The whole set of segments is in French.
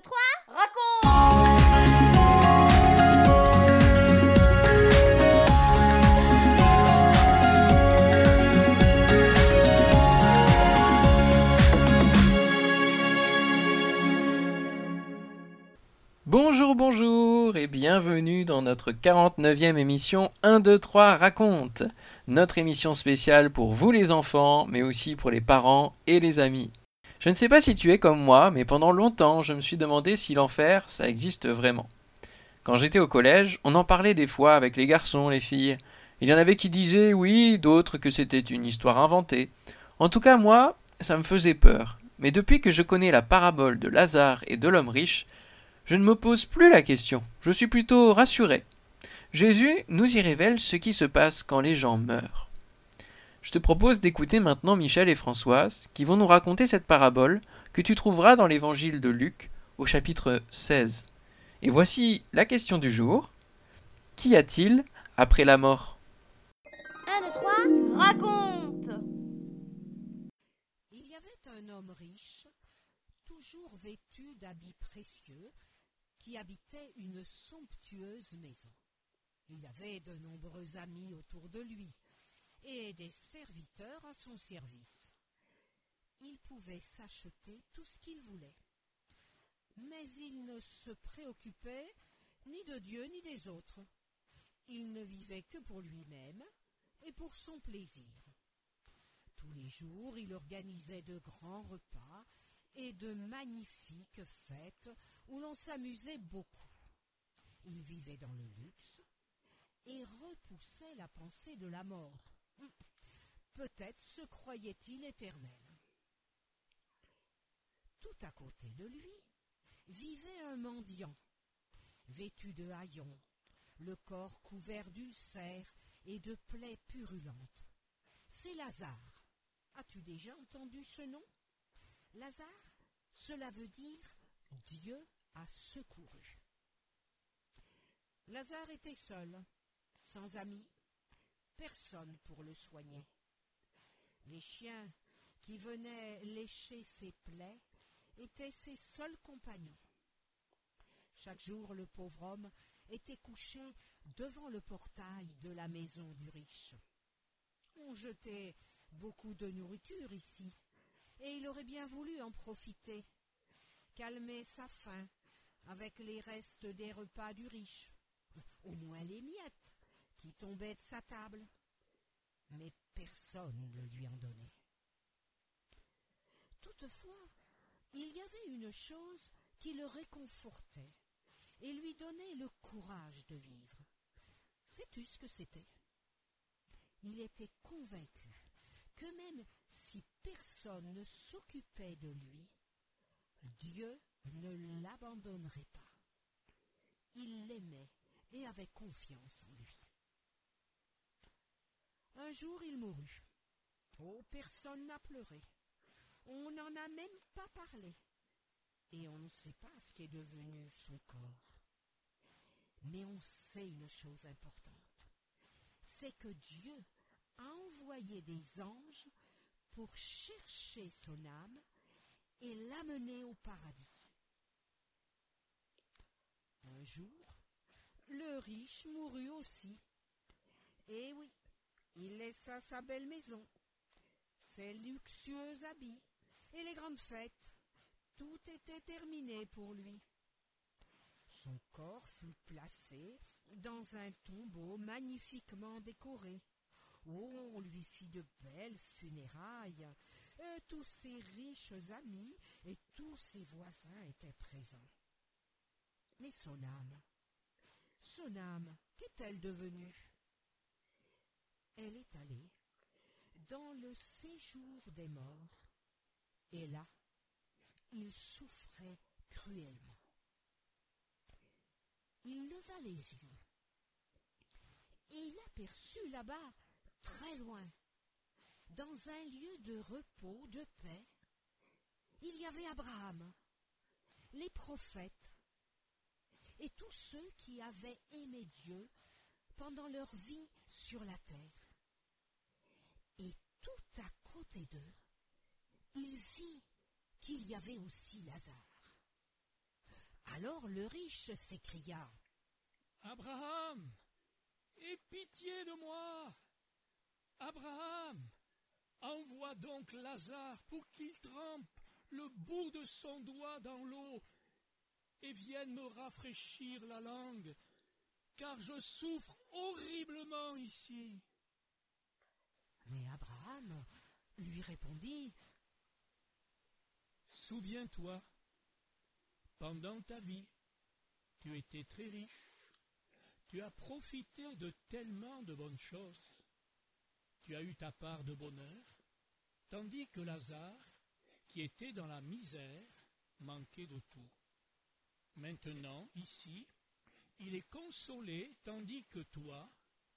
2, 3, raconte Bonjour, bonjour et bienvenue dans notre 49e émission 1, 2, 3 raconte, notre émission spéciale pour vous les enfants, mais aussi pour les parents et les amis. Je ne sais pas si tu es comme moi, mais pendant longtemps je me suis demandé si l'enfer, ça existe vraiment. Quand j'étais au collège, on en parlait des fois avec les garçons, les filles. Il y en avait qui disaient oui, d'autres que c'était une histoire inventée. En tout cas, moi, ça me faisait peur. Mais depuis que je connais la parabole de Lazare et de l'homme riche, je ne me pose plus la question, je suis plutôt rassuré. Jésus nous y révèle ce qui se passe quand les gens meurent. Je te propose d'écouter maintenant Michel et Françoise qui vont nous raconter cette parabole que tu trouveras dans l'évangile de Luc au chapitre 16. Et voici la question du jour. Qu'y a-t-il après la mort? 1, 2, 3, raconte Il y avait un homme riche, toujours vêtu d'habits précieux, qui habitait une somptueuse maison. Il avait de nombreux amis autour de lui des serviteurs à son service. Il pouvait s'acheter tout ce qu'il voulait. Mais il ne se préoccupait ni de Dieu ni des autres. Il ne vivait que pour lui-même et pour son plaisir. Tous les jours, il organisait de grands repas et de magnifiques fêtes où l'on s'amusait beaucoup. Il vivait dans le luxe et repoussait la pensée de la mort. Peut-être se croyait-il éternel. Tout à côté de lui vivait un mendiant, vêtu de haillons, le corps couvert d'ulcères et de plaies purulentes. C'est Lazare. As-tu déjà entendu ce nom? Lazare, cela veut dire Dieu a secouru. Lazare était seul, sans amis, personne pour le soigner. Les chiens qui venaient lécher ses plaies étaient ses seuls compagnons. Chaque jour, le pauvre homme était couché devant le portail de la maison du riche. On jetait beaucoup de nourriture ici, et il aurait bien voulu en profiter, calmer sa faim avec les restes des repas du riche, au moins les miettes qui tombaient de sa table. Mais personne ne lui en donnait. Toutefois, il y avait une chose qui le réconfortait et lui donnait le courage de vivre. Sais-tu ce que c'était? Il était convaincu que même si personne ne s'occupait de lui, Dieu ne l'abandonnerait pas. Il l'aimait et avait confiance en lui. Un jour il mourut. Oh, personne n'a pleuré. On n'en a même pas parlé. Et on ne sait pas ce qu'est devenu son corps. Mais on sait une chose importante. C'est que Dieu a envoyé des anges pour chercher son âme et l'amener au paradis. Un jour, le riche mourut aussi. Et oui, il laissa sa belle maison, ses luxueux habits et les grandes fêtes. Tout était terminé pour lui. Son corps fut placé dans un tombeau magnifiquement décoré. Oh, on lui fit de belles funérailles. Tous ses riches amis et tous ses voisins étaient présents. Mais son âme, son âme, qu'est-elle devenue? Elle est allée dans le séjour des morts, et là, il souffrait cruellement. Il leva les yeux, et il aperçut là-bas, très loin, dans un lieu de repos, de paix, il y avait Abraham, les prophètes, et tous ceux qui avaient aimé Dieu pendant leur vie sur la terre. Côté d'eux, il vit qu'il y avait aussi Lazare. Alors le riche s'écria. Abraham, aie pitié de moi. Abraham, envoie donc Lazare pour qu'il trempe le bout de son doigt dans l'eau et vienne me rafraîchir la langue, car je souffre horriblement ici. Mais Abraham lui répondit. Souviens-toi, pendant ta vie, tu étais très riche, tu as profité de tellement de bonnes choses, tu as eu ta part de bonheur, tandis que Lazare, qui était dans la misère, manquait de tout. Maintenant, ici, il est consolé tandis que toi,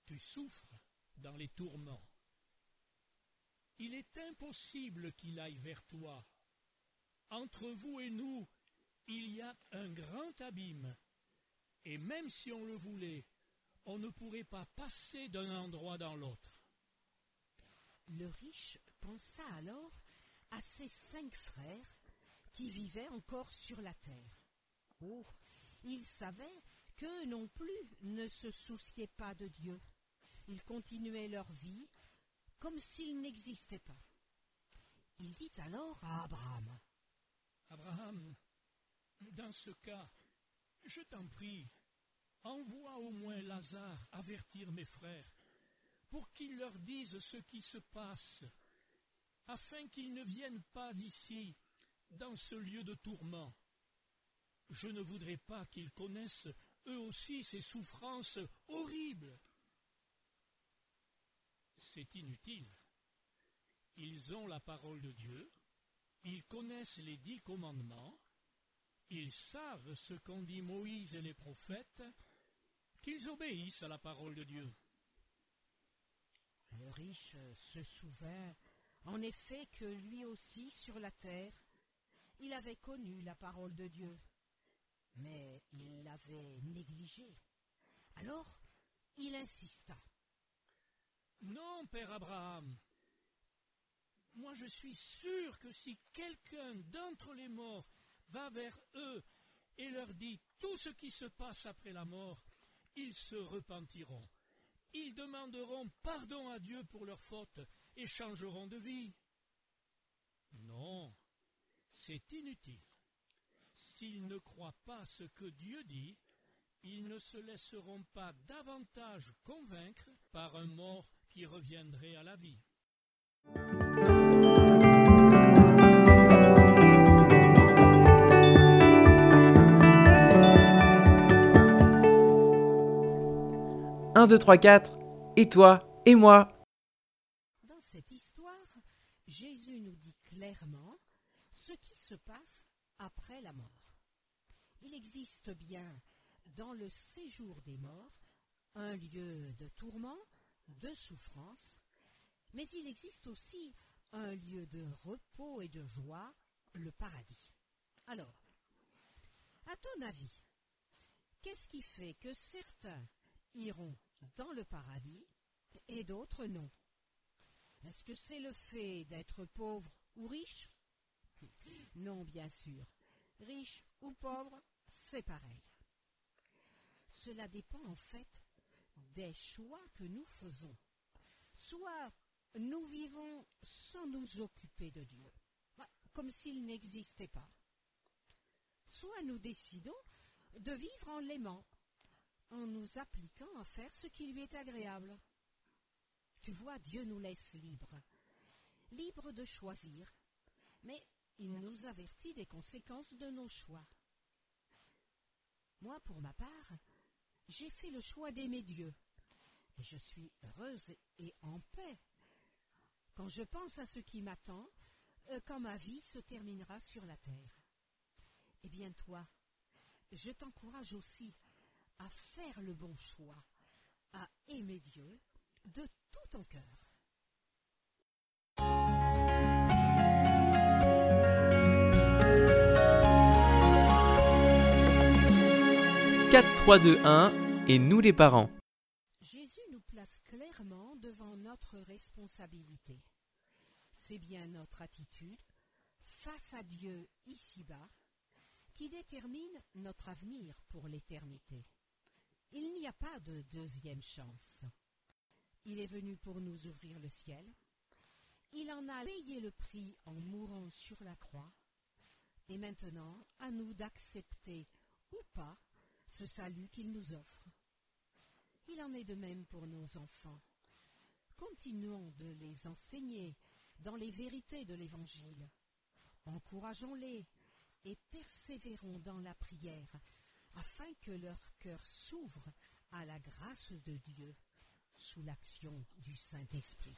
tu souffres dans les tourments. Il est impossible qu'il aille vers toi. Entre vous et nous, il y a un grand abîme, et même si on le voulait, on ne pourrait pas passer d'un endroit dans l'autre. Le riche pensa alors à ses cinq frères qui vivaient encore sur la terre. Oh, il savait qu'eux non plus ne se souciaient pas de Dieu. Ils continuaient leur vie comme s'ils n'existaient pas. Il dit alors à Abraham. Abraham, dans ce cas, je t'en prie, envoie au moins Lazare avertir mes frères, pour qu'ils leur disent ce qui se passe, afin qu'ils ne viennent pas ici, dans ce lieu de tourment. Je ne voudrais pas qu'ils connaissent eux aussi ces souffrances horribles. C'est inutile. Ils ont la parole de Dieu, ils connaissent les dix commandements, ils savent ce qu'ont dit Moïse et les prophètes, qu'ils obéissent à la parole de Dieu. Le riche se souvint en effet que lui aussi sur la terre, il avait connu la parole de Dieu, mais il l'avait négligée. Alors il insista. Non, père Abraham, moi je suis sûr que si quelqu'un d'entre les morts va vers eux et leur dit tout ce qui se passe après la mort, ils se repentiront. Ils demanderont pardon à Dieu pour leurs fautes et changeront de vie. Non, c'est inutile. S'ils ne croient pas ce que Dieu dit, ils ne se laisseront pas davantage convaincre par un mort qui reviendrait à la vie. 1, 2, 3, 4, et toi, et moi. Dans cette histoire, Jésus nous dit clairement ce qui se passe après la mort. Il existe bien dans le séjour des morts un lieu de tourment, de souffrance, mais il existe aussi un lieu de repos et de joie, le paradis. Alors, à ton avis, qu'est-ce qui fait que certains iront dans le paradis et d'autres non? Est-ce que c'est le fait d'être pauvre ou riche? Non, bien sûr. Riche ou pauvre, c'est pareil. Cela dépend en fait des choix que nous faisons. Soit nous vivons sans nous occuper de Dieu, comme s'il n'existait pas. Soit nous décidons de vivre en l'aimant, en nous appliquant à faire ce qui lui est agréable. Tu vois, Dieu nous laisse libres, libres de choisir, mais il nous avertit des conséquences de nos choix. Moi, pour ma part, j'ai fait le choix d'aimer Dieu, et je suis heureuse et en paix quand je pense à ce qui m'attend euh, quand ma vie se terminera sur la terre. Eh bien toi, je t'encourage aussi à faire le bon choix, à aimer Dieu de tout ton cœur. 4, 3, 2, 1 et nous les parents. Jésus nous place clairement devant notre responsabilité. C'est bien notre attitude face à Dieu ici-bas qui détermine notre avenir pour l'éternité. Il n'y a pas de deuxième chance. Il est venu pour nous ouvrir le ciel. Il en a payé le prix en mourant sur la croix. Et maintenant, à nous d'accepter ou pas ce salut qu'il nous offre. Il en est de même pour nos enfants. Continuons de les enseigner dans les vérités de l'Évangile. Encourageons-les et persévérons dans la prière afin que leur cœur s'ouvre à la grâce de Dieu sous l'action du Saint-Esprit.